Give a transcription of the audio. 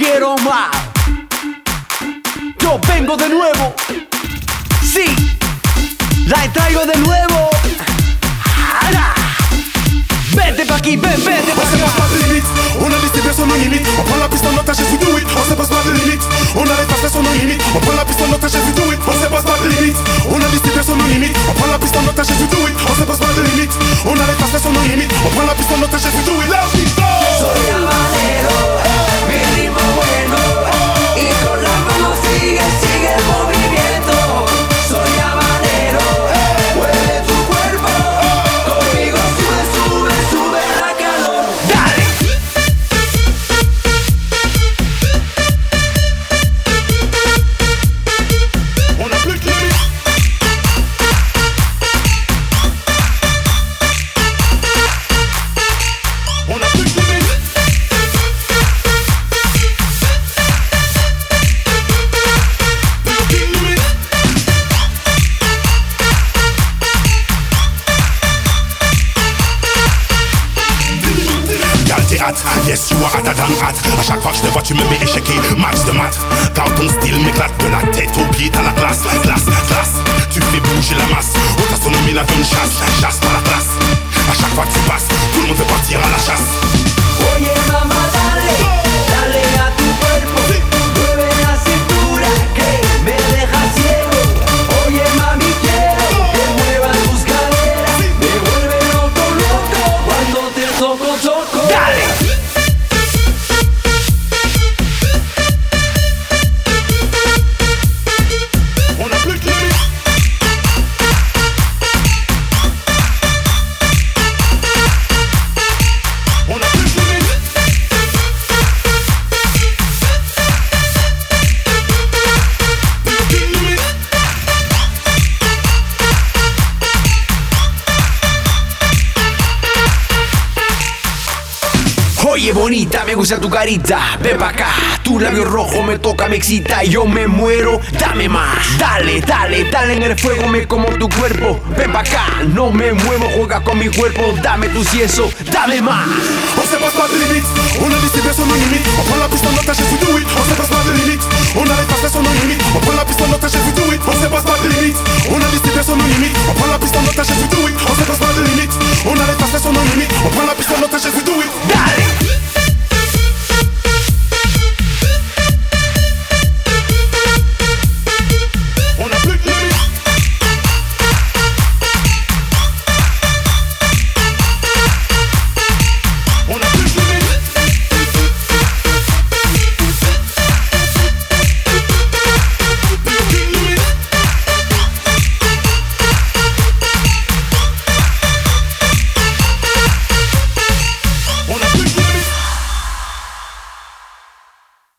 quiero más. Yo vengo de nuevo. Sí, la traigo de nuevo. Vete pa' aquí, ven, vete pa' limite, on a laissé la piste en otage de limite, on prend la piste en otage et we do it. Se de la piste en otage et we do it. Se de la piste en otage et we do it Yes you are than hot A chaque fois que je te vois tu me mets échequé, match de maths Quand ton style m'éclate de la tête aux pieds t'as la classe, classe, classe Tu fais bouger la masse, on t'a son nommé l'avion de chasse, chasse la Oye bonita, me gusta tu carita, ven pa' acá, tu labio rojo me toca, me excita, yo me muero, dame más, dale, dale, dale en el fuego, me como tu cuerpo, ven pa' acá, no me muevo, juega con mi cuerpo, dame tu cieso, dame más. On se passe pas de limite, on a laissé personne nos limites On prend la piste en otage et we do it On se passe pas de limite, on n'arrête pas personne nos limites On la piste en otage et we do it On se passe pas de limite, on a